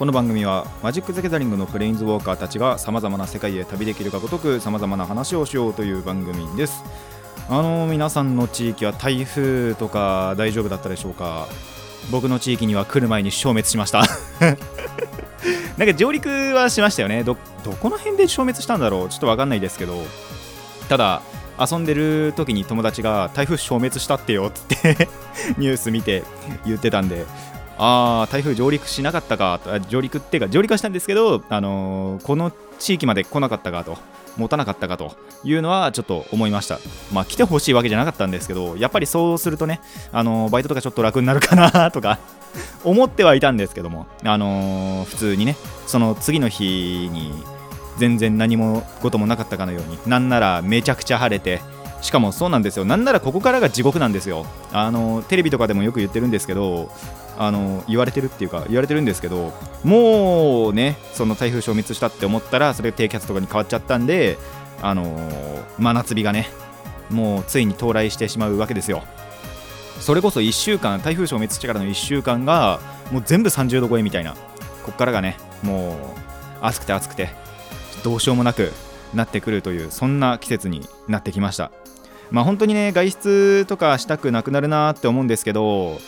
この番組はマジック・ザ・ギャザリングのプレインズウォーカーたちがさまざまな世界へ旅できるがごとくさまざまな話をしようという番組です。あの皆さんの地域は台風とか大丈夫だったでしょうか？僕の地域には来る前に消滅しました。なんか上陸はしましたよね。どどこの辺で消滅したんだろう？ちょっとわかんないですけど。ただ遊んでる時に友達が台風消滅したってよって ニュース見て言ってたんであー台風上陸しなかったか上陸っていうか上陸はしたんですけど、あのーこの地域まで来なかったかと持たなかったかというのはちょっと思いました。まあ来てほしいわけじゃなかったんですけどやっぱりそうするとね、あのーバイトとかちょっと楽になるかなとか思ってはいたんですけども、あのー普通にねその次の日に全然何もこともなかったかのようになんならめちゃくちゃ晴れてしかもそうなんですよ。なんならここからが地獄なんですよ。あのテレビとかでもよく言ってるんですけどあの言われてるっていうか言われてるんですけどもうねその台風消滅したって思ったらそれ低気圧とかに変わっちゃったんであの真夏日がねもうついに到来してしまうわけですよ。それこそ1週間台風消滅してからの1週間がもう全部30度超えみたいなこっからがねもう暑くて暑くてどうしようもなくなってくるというそんな季節になってきました。まあ本当にね外出とかしたくなくなるなって思うんですけど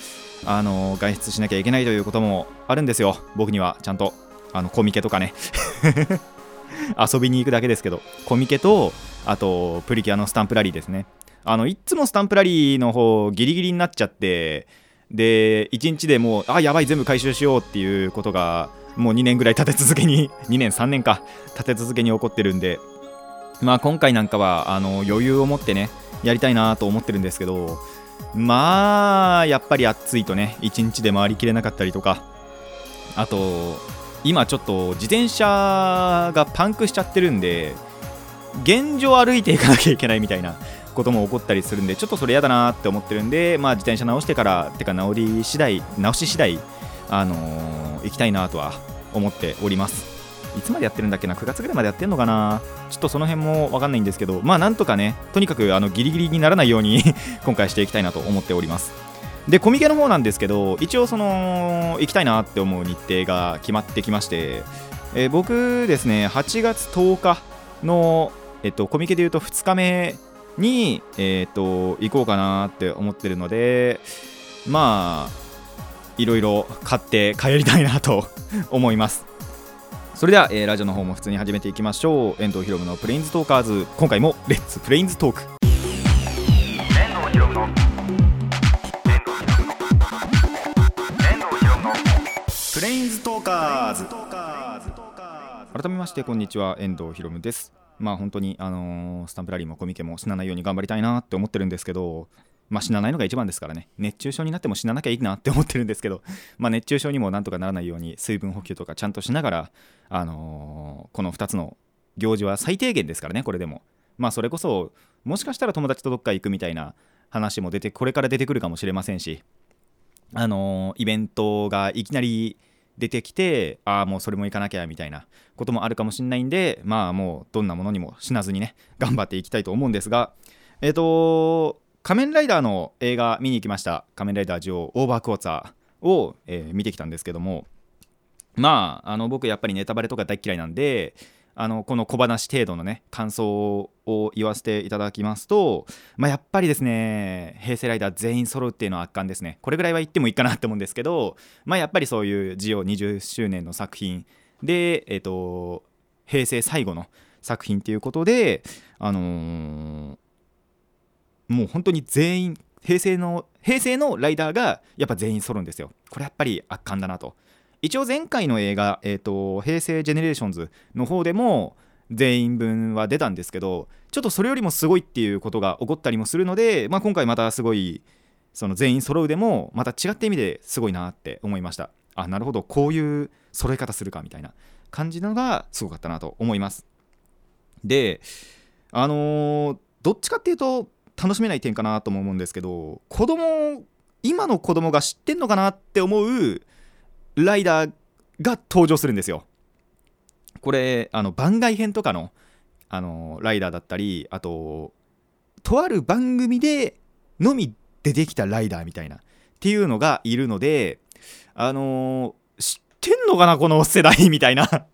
あの外出しなきゃいけないということもあるんですよ。僕にはちゃんと。あのコミケとかね。遊びに行くだけですけど。コミケとあとプリキュアのスタンプラリーですね。あのいっつもスタンプラリーの方ギリギリになっちゃってで1日でもうあやばい全部回収しようっていうことがもう2年ぐらい立て続けに 2年3年か立て続けに起こってるんで。まあ今回なんかはあの余裕を持ってねやりたいなと思ってるんですけどまあやっぱり暑いとね1日で回りきれなかったりとか。あと今ちょっと自転車がパンクしちゃってるんで現状歩いていかなきゃいけないみたいな ことも起こったりするんでちょっとそれ嫌だなって思ってるんでまあ自転車直してからてか直り次第直し次第あのー行きたいなとは思っております。いつまでやってるんだっけな？9月ぐらいまでやってんのかな？ちょっとその辺もわかんないんですけどまあなんとかねとにかくあのギリギリにならないように 今回していきたいなと思っております。でコミケの方なんですけど一応その行きたいなって思う日程が決まってきまして、えー僕ですね8月10日の、えっと、コミケでいうと2日目に、えっと行こうかなって思ってるのでまあいろいろ買って帰りたいなと 思います。それでは、えーラジオの方も普通に始めていきましょう。遠藤ひろむのプレインズトーカーズ。今回もレッツプレインズトーク。遠藤ひろむのプレインズトーカーズ。改めましてこんにちは。遠藤ひろむです。まあ本当にあのースタンプラリーもコミケも死なないように頑張りたいなって思ってるんですけどまあ死なないのが一番ですからね。熱中症になっても死ななきゃいいなって思ってるんですけど まあ熱中症にもなんとかならないように水分補給とかちゃんとしながらあのーこの2つの行事は最低限ですからねこれでも。まあそれこそもしかしたら友達とどっか行くみたいな話も出てこれから出てくるかもしれませんしあのイベントがいきなり出てきてああもうそれも行かなきゃみたいなこともあるかもしれないんでまあもうどんなものにも死なずにね頑張っていきたいと思うんですがえっ、と仮面ライダーの映画見に行きました。仮面ライダージオーバークォーツァーを、えー見てきたんですけども。まああの僕やっぱりネタバレとか大嫌いなんであのこの小話程度のね感想を言わせていただきますと、まあ、やっぱりですね平成ライダー全員揃うっていうのは圧巻ですね。これぐらいは言ってもいいかなって思うんですけど、まあ、やっぱりそういうジオ20周年の作品で、えっと平成最後の作品っていうことで、あのーもう本当に全員平成の平成のライダーがやっぱ全員揃うんですよ。これやっぱり圧巻だなと。一応前回の映画、えー、と平成ジェネレーションズの方でも全員分は出たんですけどちょっとそれよりもすごいっていうことが起こったりもするので、まあ、今回またすごいその全員揃うでもまた違った意味ですごいなって思いました。あなるほど。こういう揃え方するかみたいな感じのがすごかったなと思います。であのーどっちかっていうと楽しめない点かなとも思うんですけど子供今の子供が知ってんのかなって思うライダーが登場するんですよ。これあの番外編とかのあのライダーだったりあととある番組でのみ出てきたライダーみたいなっていうのがいるのであの知ってんのかなこの世代みたいな。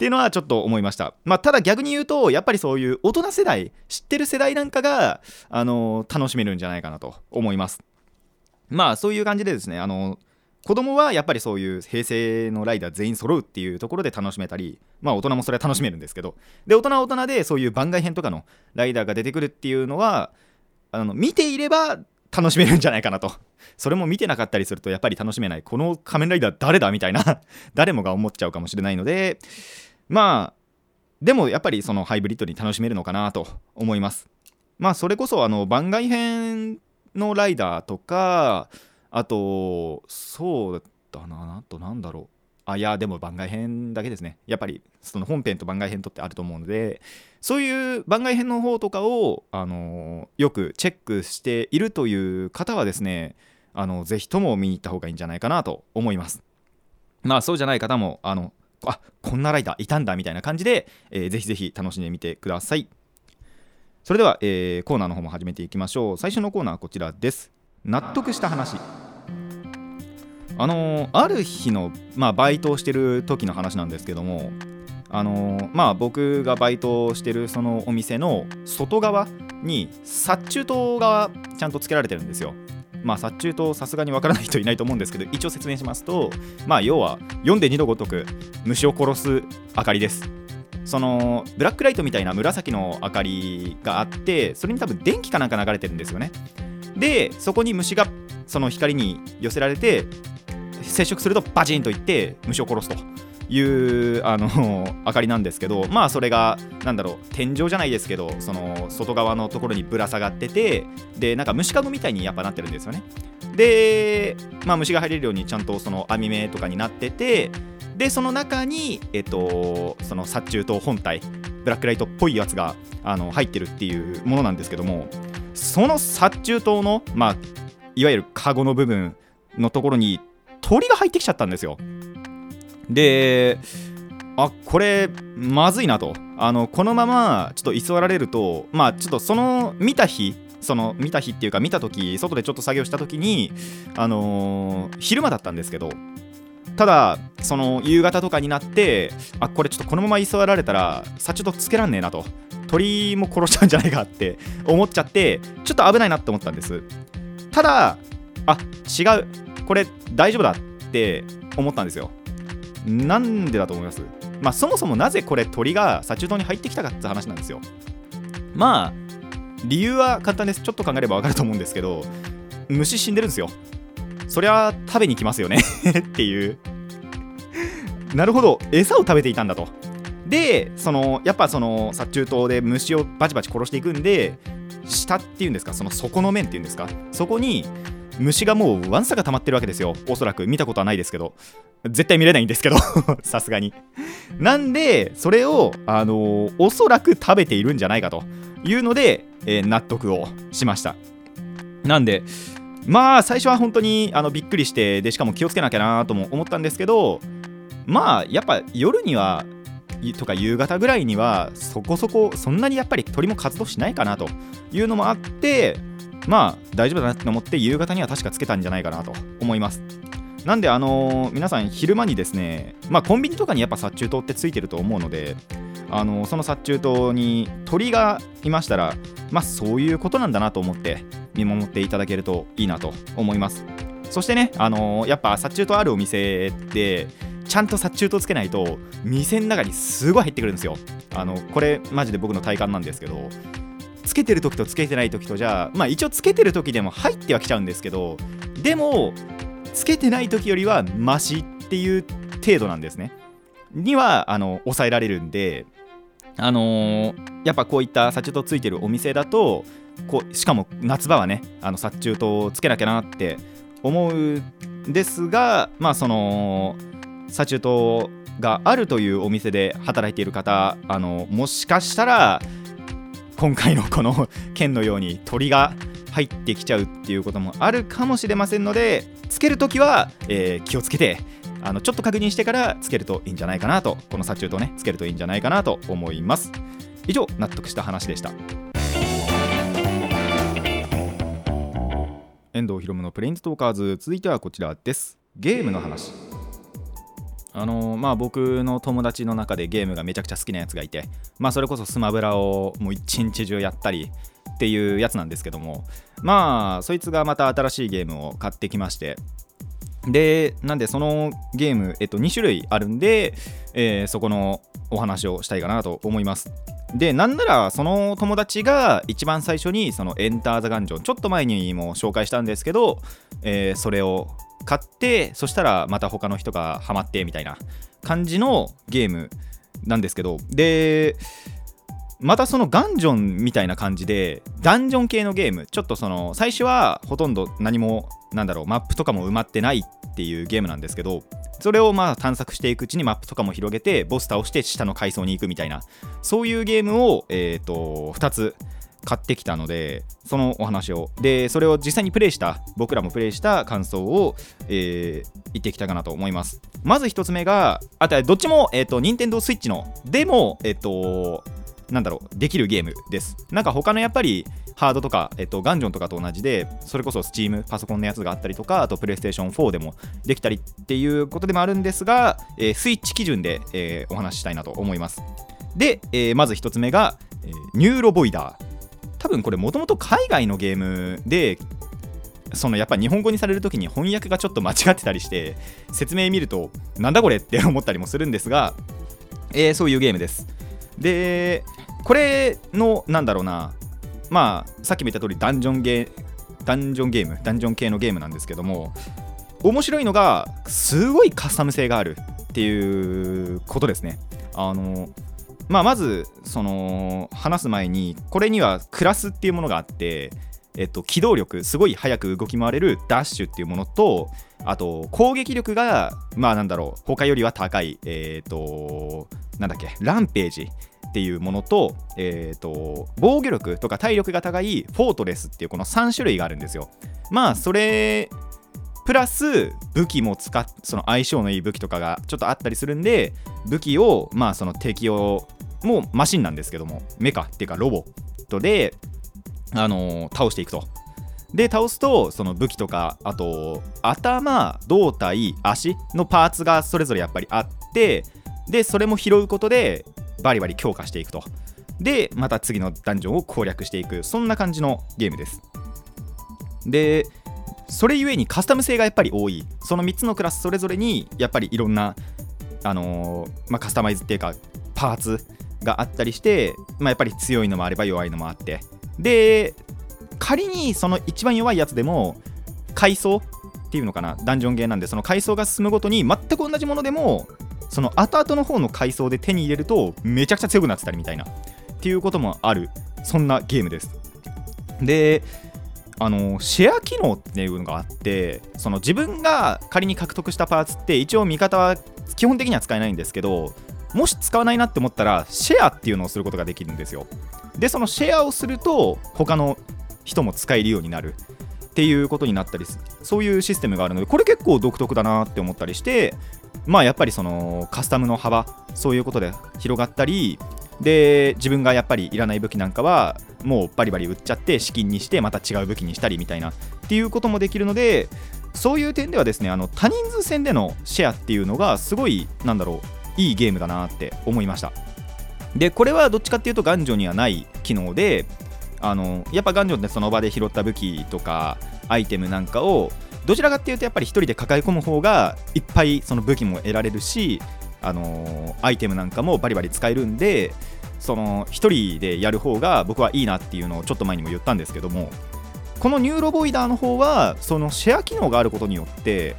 っていうのはちょっと思いました。まあ、ただ逆に言うと、やっぱりそういう大人世代、知ってる世代なんかが、あの楽しめるんじゃないかなと思います。まあ、そういう感じでですね、あの子供はやっぱりそういう平成のライダー全員揃うっていうところで楽しめたり、まあ大人もそれは楽しめるんですけど、で、大人は大人でそういう番外編とかのライダーが出てくるっていうのは、あの見ていれば楽しめるんじゃないかなと。それも見てなかったりするとやっぱり楽しめない。この仮面ライダー誰だみたいな、誰もが思っちゃうかもしれないので、まあ、でもやっぱりそのハイブリッドに楽しめるのかなと思います。まあそれこそあの番外編のライダーとか、あと、そうだな、あとなんだろう。あ、いや、でも番外編だけですね。やっぱりその本編と番外編とってあると思うので、そういう番外編の方とかを、あのよくチェックしているという方はですね、あのぜひとも見に行った方がいいんじゃないかなと思います。まあそうじゃない方も、あのあこんなライダーいたんだみたいな感じで、えーぜひぜひ楽しんでみてください。それでは、えーコーナーの方も始めていきましょう。最初のコーナーはこちらです。納得した話。あのーある日の、まあ、バイトをしてる時の話なんですけども、あのーまあ、僕がバイトをしてるそのお店の外側に殺虫灯がちゃんとつけられてるんですよ。まあ、殺虫灯さすがにわからない人いないと思うんですけど一応説明しますと、まあ、要は読んで2度ごとく虫を殺す明かりです。そのブラックライトみたいな紫の明かりがあってそれに多分電気かなんか流れてるんですよね。でそこに虫がその光に寄せられて接触するとバチンといって虫を殺すというあの明かりなんですけど まあそれがなんだろう天井じゃないですけどその外側のところにぶら下がっててでなんか虫かごみたいにやっぱなってるんですよね。で、まあ、虫が入れるようにちゃんとその網目とかになっててでその中にえっとその殺虫灯本体ブラックライトっぽいやつがあの入ってるっていうものなんですけどもその殺虫灯のまあいわゆるカゴの部分のところに鳥が入ってきちゃったんですよ。であこれまずいなと。あのこのままちょっと居座られるとまあちょっとその見た日その見た日っていうか見た時外でちょっと作業した時にあのー昼間だったんですけどただその夕方とかになってあこれちょっとこのまま居座られたら殺虫とつけらんねえなと。鳥も殺しちゃうんじゃないかって思っちゃってちょっと危ないなって思ったんです。ただあ違う。これ大丈夫だって思ったんですよ。なんでだと思います？まあそもそもなぜこれ鳥が殺虫灯に入ってきたかって話なんですよ。まあ理由は簡単です。ちょっと考えれば分かると思うんですけど虫死んでるんですよ。そりゃ食べに来ますよね。っていう。なるほど。餌を食べていたんだと。でそのやっぱその殺虫灯で虫をバチバチ殺していくんで下っていうんですか？その底の面っていうんですか？そこに虫がもうワンサが溜まってるわけですよ。おそらく見たことはないですけど。絶対見れないんですけど。さすがに。なんでそれをあのーおそらく食べているんじゃないかというので、えー納得をしました。なんでまあ最初は本当にあのびっくりしてでしかも気をつけなきゃなとも思ったんですけどまあやっぱ夜にはとか夕方ぐらいにはそこそこそんなにやっぱり鳥も活動しないかなというのもあってまあ大丈夫だなって思って夕方には確かつけたんじゃないかなと思います。なんであのー皆さん昼間にですねまあコンビニとかにやっぱ殺虫灯ってついてると思うのであのーその殺虫灯に鳥がいましたらまあそういうことなんだなと思って見守っていただけるといいなと思います。そしてねあのーやっぱ殺虫灯あるお店ってちゃんと殺虫灯つけないと店の中にすごい入ってくるんですよ。あのこれマジで僕の体感なんですけどつけてる時とつけてない時とじゃあまあ一応つけてる時でも入ってはきちゃうんですけどでもつけてない時よりはマシっていう程度なんですね。にはあの抑えられるんであのーやっぱこういった殺虫灯ついてるお店だとこうしかも夏場はねあの殺虫灯をつけなきゃなって思うんですがまあその殺虫灯があるというお店で働いている方あのもしかしたら今回のこの剣のように鳥が入ってきちゃうっていうこともあるかもしれませんのでつけるときは、えー気をつけてあのちょっと確認してからつけるといいんじゃないかなとこの殺虫とねつけるといいんじゃないかなと思います。以上納得した話でした。遠藤ひろむのプレインズトーカーズ続いてはこちらです。ゲームの話。あのーまあ僕の友達の中でゲームがめちゃくちゃ好きなやつがいてまあそれこそスマブラをもう一日中やったりっていうやつなんですけどもまあそいつがまた新しいゲームを買ってきましてでなんでそのゲーム、えっと、2種類あるんで、えーそこのお話をしたいかなと思います。でなんならその友達が一番最初にそのエンター・ザ・ガンジョンちょっと前にも紹介したんですけど、えーそれを買ってそしたらまた他の人がハマってみたいな感じのゲームなんですけどでまたそのガンジョンみたいな感じでダンジョン系のゲームちょっとその最初はほとんど何もなんだろうマップとかも埋まってないっていうゲームなんですけどそれをまあ探索していくうちにマップとかも広げてボス倒して下の階層に行くみたいなそういうゲームを、えー、と2つ買ってきたのでそのお話を。でそれを実際にプレイした僕らもプレイした感想を、えー言っていきたいかなと思います。まず1つ目があとどっちも、えー、と Nintendo Switch のでもえっ、となんだろうできるゲームです。なんか他のやっぱりハードとか、えっと、ガンジョンとかと同じでそれこそ Steam パソコンのやつがあったりとかあと PlayStation 4でもできたりっていうことでもあるんですが、えースイッチ基準で、えーお話ししたいなと思います。で、えーまず1つ目が、えーニューロボイダー。多分これもともと海外のゲームでそのやっぱ日本語にされるときに翻訳がちょっと間違ってたりして説明見るとなんだこれって思ったりもするんですが、えーそういうゲームです。でこれのなんだろうな。まあさっきも言った通りダンジョンゲーダンジョンゲームダンジョン系のゲームなんですけども面白いのがすごいカスタム性があるっていうことですね。あのまあまずその話す前にこれにはクラスっていうものがあってえっと、機動力すごい速く動き回れるダッシュっていうものとあと攻撃力がまあなんだろう他よりは高いえっ、となんだっけランページっていうものと,、えー、と防御力とか体力が高いフォートレスっていうこの3種類があるんですよ。まあそれプラス武器も使っその相性のいい武器とかがちょっとあったりするんで武器をまあその敵をもうマシンなんですけどもメカっていうかロボットであのー倒していくと。で倒すとその武器とかあと頭胴体足のパーツがそれぞれやっぱりあってでそれも拾うことでバリバリ強化していくと。でまた次のダンジョンを攻略していく。そんな感じのゲームです。でそれゆえにカスタム性がやっぱり多い。その3つのクラスそれぞれにやっぱりいろんなあのーまあ、カスタマイズっていうかパーツがあったりして、まあ、やっぱり強いのもあれば弱いのもあって。で仮にその一番弱いやつでも階層っていうのかな？ダンジョンゲーなんでその階層が進むごとに全く同じものでもその後々の方の階層で手に入れるとめちゃくちゃ強くなってたりみたいなっていうこともあるそんなゲームです。であのシェア機能っていうのがあってその自分が仮に獲得したパーツって一応味方は基本的には使えないんですけどもし使わないなって思ったらシェアっていうのをすることができるんですよ。でそのシェアをすると他の人も使えるようになるっていうことになったりするそういうシステムがあるのでこれ結構独特だなって思ったりしてまあやっぱりそのカスタムの幅そういうことで広がったりで自分がやっぱりいらない武器なんかはもうバリバリ売っちゃって資金にしてまた違う武器にしたりみたいなっていうこともできるのでそういう点ではですねあの多人数戦でのシェアっていうのがすごいなんだろういいゲームだなって思いました。でこれはどっちかっていうとガンジョンにはない機能であのやっぱガンジョンってその場で拾った武器とかアイテムなんかをどちらかっていうとやっぱり一人で抱え込む方がいっぱいその武器も得られるしあのアイテムなんかもバリバリ使えるんでその一人でやる方が僕はいいなっていうのをちょっと前にも言ったんですけどもこのニューロボイダーの方はそのシェア機能があることによって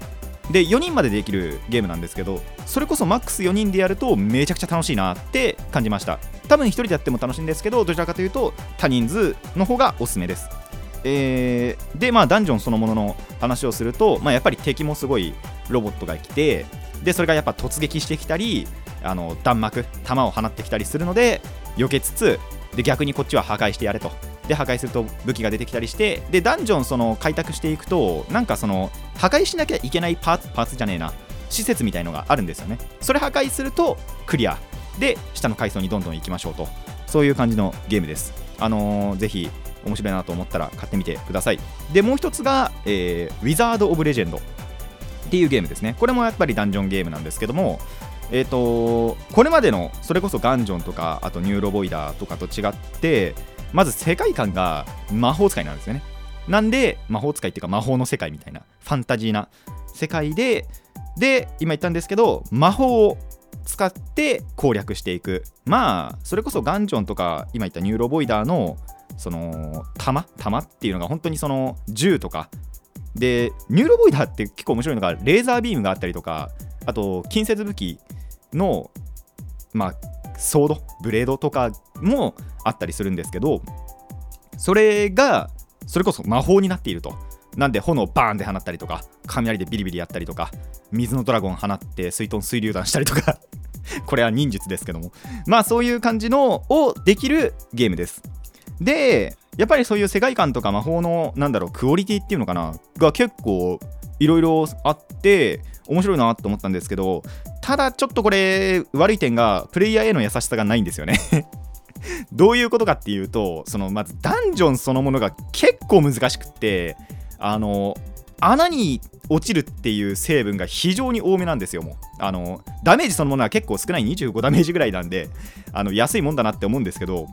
で4人までできるゲームなんですけどそれこそマックス4人でやるとめちゃくちゃ楽しいなって感じました。多分1人でやっても楽しいんですけどどちらかというと多人数の方がおすすめです。えーでまあダンジョンそのものの話をすると、まあ、やっぱり敵もすごいロボットが来てでそれがやっぱ突撃してきたりあの弾幕弾を放ってきたりするので避けつつで逆にこっちは破壊してやれと。で破壊すると武器が出てきたりしてでダンジョンその開拓していくとなんかその破壊しなきゃいけないパーツパーツじゃねえな施設みたいのがあるんですよね。それ破壊するとクリア。で下の階層にどんどん行きましょうと。そういう感じのゲームです。あのー、ぜひ面白いなと思ったら買ってみてください。でもう一つが、えー、 Wizard of Legend っていうゲームですね。これもやっぱりダンジョンゲームなんですけどもえーと、これまでのそれこそ Gungeon とかあと NeuroVoider とかと違ってまず世界観が魔法使いなんですよね。なんで魔法使いっていうか魔法の世界みたいなファンタジーな世界でで今言ったんですけど魔法を使って攻略していく。まあそれこそ Gungeon とか今言った NeuroVoider のその弾弾っていうのが本当にその銃とか。で NeuroVoider って結構面白いのがレーザービームがあったりとかあと近接武器のまあソードブレードとかもあったりするんですけどそれがそれこそ魔法になっていると。なんで炎バーンで放ったりとか雷でビリビリやったりとか水のドラゴン放って水遁水流弾したりとか。これは忍術ですけども。まあそういう感じのをできるゲームです。でやっぱりそういう世界観とか魔法のなんだろうクオリティっていうのかなが結構いろいろあって面白いなと思ったんですけどただちょっとこれ悪い点がプレイヤーへの優しさがないんですよね。どういうことかっていうとそのまずダンジョンそのものが結構難しくってあの穴に落ちるっていう成分が非常に多めなんですよもう。あのダメージそのものは結構少ない25ダメージぐらいなんであの安いもんだなって思うんですけど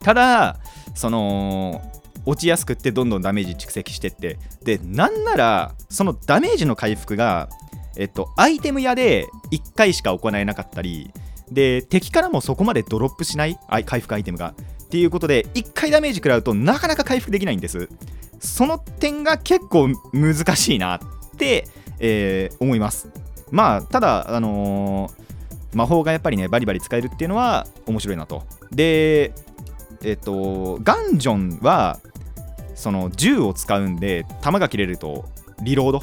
ただその落ちやすくってどんどんダメージ蓄積してって。でなんならそのダメージの回復がえっとアイテム屋で1回しか行えなかったりで敵からもそこまでドロップしない回復アイテムが。っていうことで1回ダメージ食らうとなかなか回復できないんです。その点が結構難しいなって、えー、思います。まあただあのー、魔法がやっぱりねバリバリ使えるっていうのは面白いなと。でえっと Gungeon はその銃を使うんで弾が切れるとリロード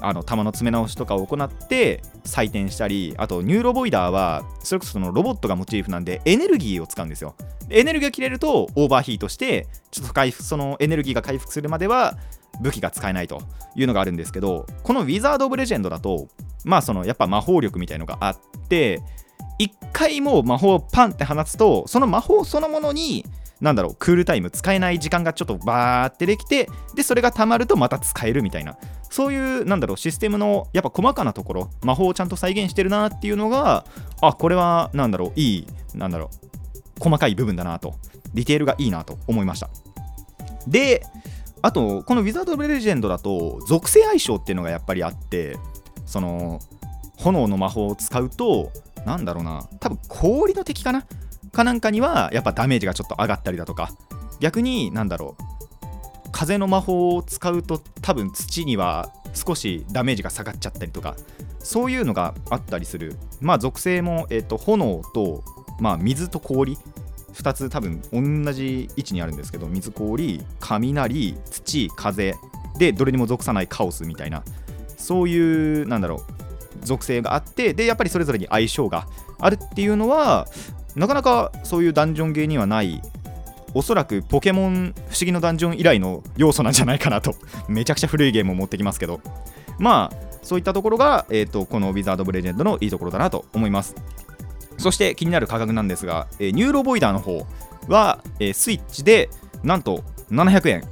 あの弾の詰め直しとかを行って装填したりあと NeuroVoider はそれこそそのロボットがモチーフなんでエネルギーを使うんですよ。エネルギーが切れるとオーバーヒートしてちょっと回復そのエネルギーが回復するまでは武器が使えないというのがあるんですけどこのウィザード・オブ・レジェンドだとまあそのやっぱ魔法力みたいのがあって一回もう魔法をパンって放つとその魔法そのものになんだろうクールタイム使えない時間がちょっとバーってできてでそれがたまるとまた使えるみたいな。そういうなんだろうシステムのやっぱ細かなところ魔法をちゃんと再現してるなっていうのがあこれはなんだろういいなんだろう細かい部分だなと。ディテールがいいなと思いました。であとこのウィザード・レジェンドだと属性相性っていうのがやっぱりあってその炎の魔法を使うとなんだろうな。多分氷の敵かな？かなんかにはやっぱダメージがちょっと上がったりだとか。逆になんだろう。風の魔法を使うと多分土には少しダメージが下がっちゃったりとか。そういうのがあったりする。まあ属性も、えーと、炎と、まあ、水と氷。2つ多分同じ位置にあるんですけど。水氷雷土風。でどれにも属さないカオスみたいな。そういうなんだろう。属性があってでやっぱりそれぞれに相性があるっていうのはなかなかそういうダンジョンゲーにはないおそらくポケモン不思議のダンジョン以来の要素なんじゃないかなと めちゃくちゃ古いゲームを持ってきますけど。まあそういったところが、えーと、このウィザード・ブ・レジェンドのいいところだなと思います。そして気になる価格なんですが、えー、 NeuroVoider の方は、えー、スイッチでなんと700円。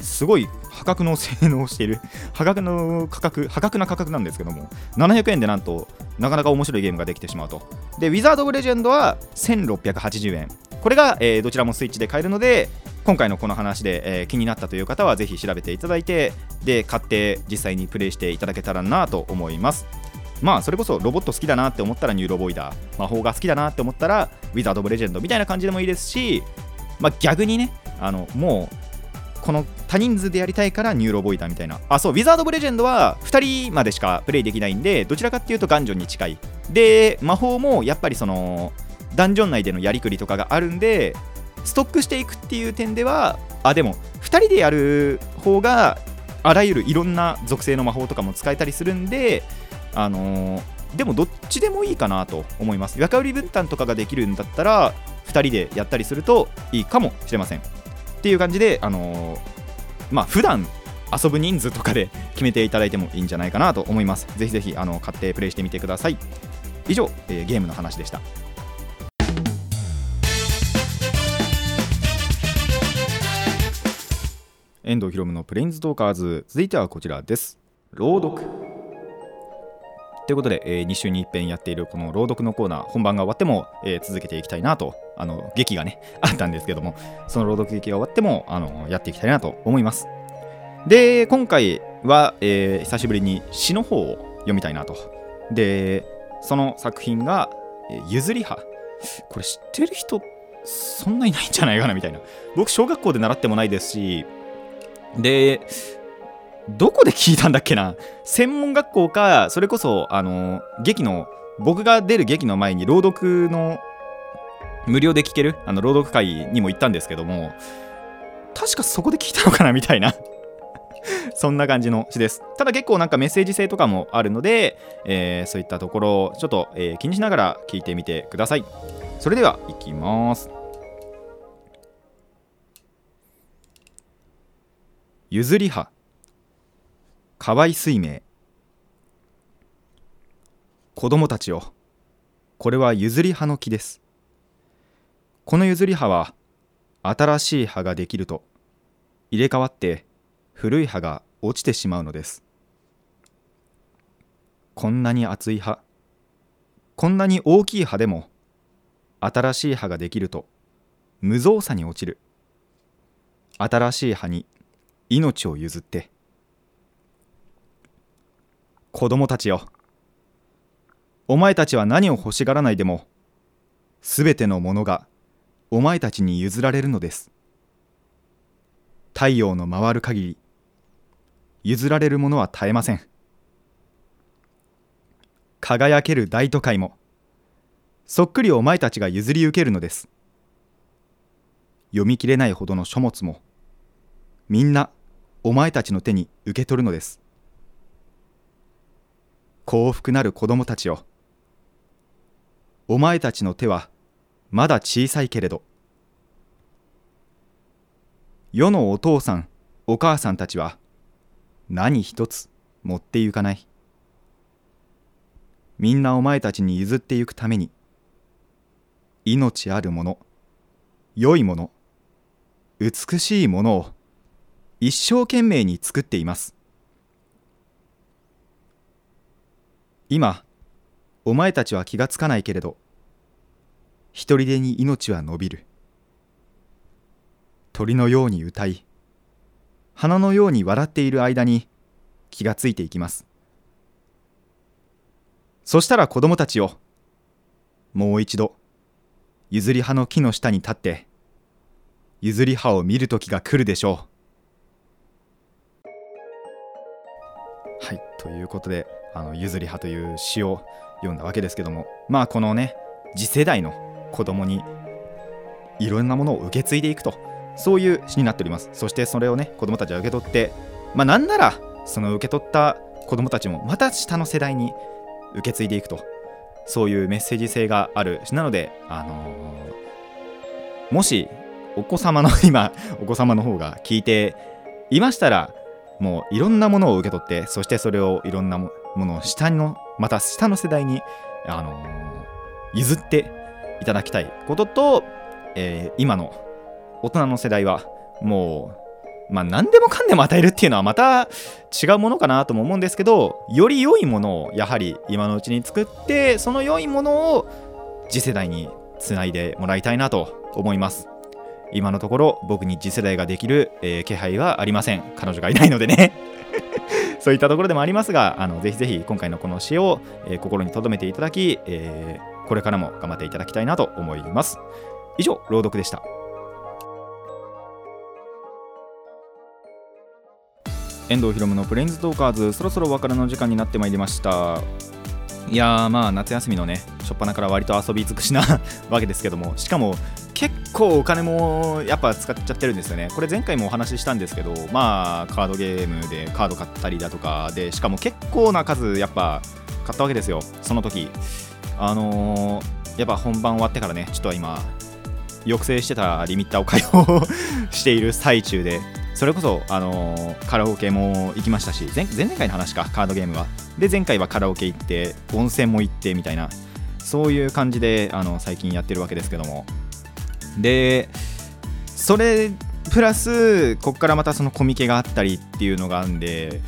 すごい破格の性能をしている。破格の価格破格な価格なんですけども700円でなんとなかなか面白いゲームができてしまうと。で Wizard of Legend は1680円これが、えー、どちらもスイッチで買えるので今回のこの話で、えー、気になったという方はぜひ調べていただいてで買って実際にプレイしていただけたらなと思います。まあそれこそロボット好きだなって思ったら NeuroVoider。魔法が好きだなって思ったら Wizard of Legend みたいな感じでもいいですしまあ逆にねあのもうこの多人数でやりたいから NeuroVoider みたいな。あそう Wizard of Legend は2人までしかプレイできないんでどちらかっていうと Gungeon に近い。で魔法もやっぱりそのダンジョン内でのやりくりとかがあるんでストックしていくっていう点ではあでも2人でやる方があらゆるいろんな属性の魔法とかも使えたりするんであのー、でもどっちでもいいかなと思います。役割分担とかができるんだったら2人でやったりするといいかもしれませんっていう感じであのーまあ普段遊ぶ人数とかで決めていただいてもいいんじゃないかなと思います。ぜひぜひあの買ってプレイしてみてください。以上、えーゲームの話でした。遠藤ひろむのプレインズトーカーズ。続いてはこちらです。朗読。ということで、え2週に一遍やっているこの朗読のコーナー本番が終わっても、えー続けていきたいなとあの劇がね あったんですけどもその朗読劇が終わってもあのやっていきたいなと思います。で今回は、えー久しぶりに詩の方を読みたいなと。でその作品が「えーゆずり葉」これ知ってる人そんないないんじゃないかなみたいな。僕小学校で習ってもないですしでどこで聞いたんだっけな？専門学校かそれこそあの劇の僕が出る劇の前に朗読の無料で聞ける？あの朗読会にも行ったんですけども確かそこで聞いたのかなみたいな。そんな感じの詩です。ただ結構なんかメッセージ性とかもあるので、えーそういったところをちょっと、えー気にしながら聞いてみてください。それではいきます。ゆずり葉河合水明。子供たちよこれは譲り葉の木です。この譲り葉は新しい葉ができると。入れ替わって古い葉が落ちてしまうのです。こんなに厚い葉。こんなに大きい葉でも新しい葉ができると無造作に落ちる。新しい葉に命を譲って子供たちよ。お前たちは何を欲しがらないでもすべてのものがお前たちに譲られるのです。太陽の回る限り譲られるものは絶えません。輝ける大都会もそっくりお前たちが譲り受けるのです。読み切れないほどの書物もみんなお前たちの手に受け取るのです。幸福なる子供たちよ。お前たちの手はまだ小さいけれど。世のお父さんお母さんたちは何一つ持ってゆかない。みんなお前たちに譲ってゆくために命あるもの良いもの美しいものを一生懸命に作っています。今お前たちは気がつかないけれど一人でに命は伸びる。鳥のように歌い花のように笑っている間に気がついていきます。そしたら子供たちよもう一度譲り葉の木の下に立って譲り葉を見る時が来るでしょう。はいということであの譲り葉という詩を読んだわけですけどもまあこのね次世代の子供にいろんなものを受け継いでいくとそういう詩になっております。そしてそれをね子供たちは受け取ってまあなんならその受け取った子供たちもまた下の世代に受け継いでいくとそういうメッセージ性がある詩なのであのーもしお子様の 今お子様の方が聞いていましたらもういろんなものを受け取ってそしてそれをいろんなものを下のまた下の世代に、あのー譲っていただきたいことと、えー今の大人の世代はもうまあ何でもかんでも与えるっていうのはまた違うものかなとも思うんですけどより良いものをやはり今のうちに作ってその良いものを次世代につないでもらいたいなと思います。今のところ僕に次世代ができる、えー気配はありません。彼女がいないのでね。そういったところでもありますがあのぜひぜひ今回のこの詩を、えー心に留めていただき、えーこれからも頑張っていただきたいなと思います。以上朗読でした。遠藤ひろむのプレインズトーカーズそろそろお別れの時間になってまいりました。いやーまあ夏休みのね初っ端から割と遊び尽くしな わけですけども。しかも結構お金もやっぱ使っちゃってるんですよね。これ前回もお話ししたんですけどまあカードゲームでカード買ったりだとかでしかも結構な数やっぱ買ったわけですよ。その時。あのーやっぱ本番終わってからねちょっと今抑制してたリミッターを解放している最中でそれこそ、あのーカラオケも行きましたし前前々回の話かカードゲームは。で前回はカラオケ行って温泉も行ってみたいなそういう感じであの最近やってるわけですけども。でそれプラスここからまたそのコミケがあったりっていうのがあるんで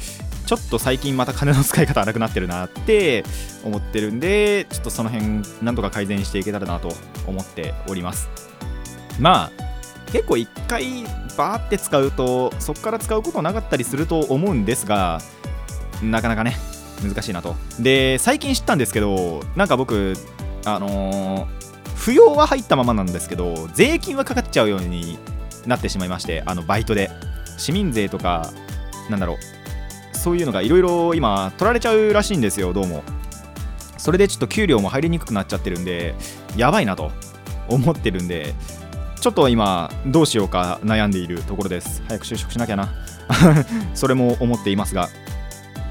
ちょっと最近また金の使い方荒くなってるなって思ってるんでちょっとその辺なんとか改善していけたらなと思っております。まあ結構一回バーって使うとそこから使うことなかったりすると思うんですがなかなかね難しいなと。で最近知ったんですけどなんか僕あのー扶養は入ったままなんですけど税金はかかっちゃうようになってしまいましてあのバイトで。市民税とかなんだろう。そういうのがいろいろ今取られちゃうらしいんですよどうも。それでちょっと給料も入りにくくなっちゃってるんでやばいなと。思ってるんでちょっと今どうしようか悩んでいるところです。早く就職しなきゃな。それも思っていますが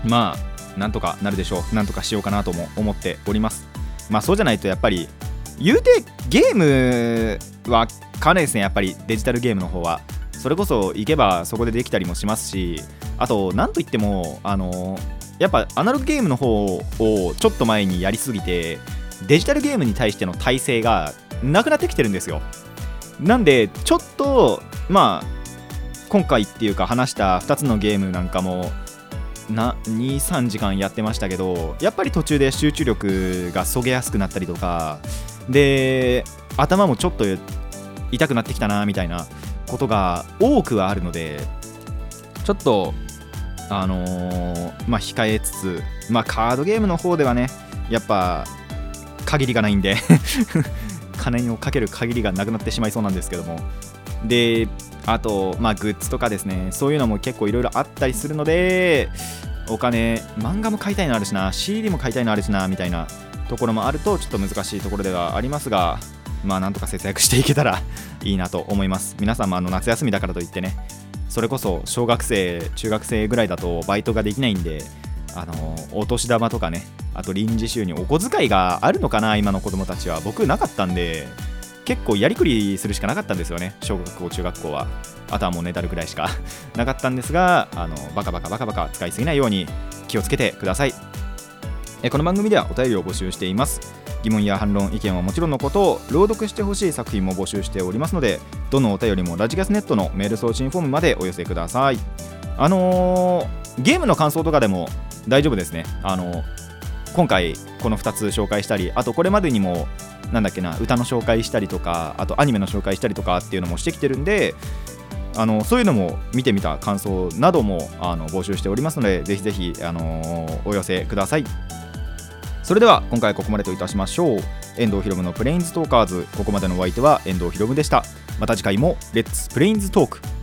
まあなんとかなるでしょう。なんとかしようかなとも思っております。まあそうじゃないとやっぱり言うてゲームは買わないですねやっぱりデジタルゲームの方は。それこそ行けばそこでできたりもしますしあとなんといってもあのやっぱアナログゲームの方をちょっと前にやりすぎてデジタルゲームに対しての耐性がなくなってきてるんですよ。なんでちょっとまあ今回っていうか話した2つのゲームなんかも23時間やってましたけどやっぱり途中で集中力がそげやすくなったりとかで頭もちょっと痛くなってきたなみたいなことが多くはあるのでちょっとあのーまあ控えつつまあカードゲームの方ではねやっぱ限りがないんで 金をかける限りがなくなってしまいそうなんですけども。であとまあグッズとかですねそういうのも結構いろいろあったりするのでお金漫画も買いたいのあるしな CD も買いたいのあるしなみたいなところもあるとちょっと難しいところではありますがまあなんとか節約していけたらいいなと思います。皆さんもあの夏休みだからといってねそれこそ小学生中学生ぐらいだとバイトができないんであのお年玉とかねあと臨時収入お小遣いがあるのかな今の子供たちは。僕なかったんで結構やりくりするしかなかったんですよね。小学校中学校は。あとはもうねだるくらいしかなかったんですがあのバカバカバカバカ使いすぎないように気をつけてください。この番組ではお便りを募集しています。疑問や反論意見はもちろんのことを朗読してほしい作品も募集しておりますのでどのお便りもラジキスネットのメール送信フォームまでお寄せください。あのーゲームの感想とかでも大丈夫ですね。あの今回この2つ紹介したりあとこれまでにもなんだっけな歌の紹介したりとかあとアニメの紹介したりとかっていうのもしてきてるんであのそういうのも見てみた感想などもあの募集しておりますのでぜひぜひ、あのーお寄せください。それでは今回ここまでといたしましょう。遠藤博文のプレインズトーカーズ。ここまでのお相手は遠藤博文でした。また次回もレッツプレインズトーク。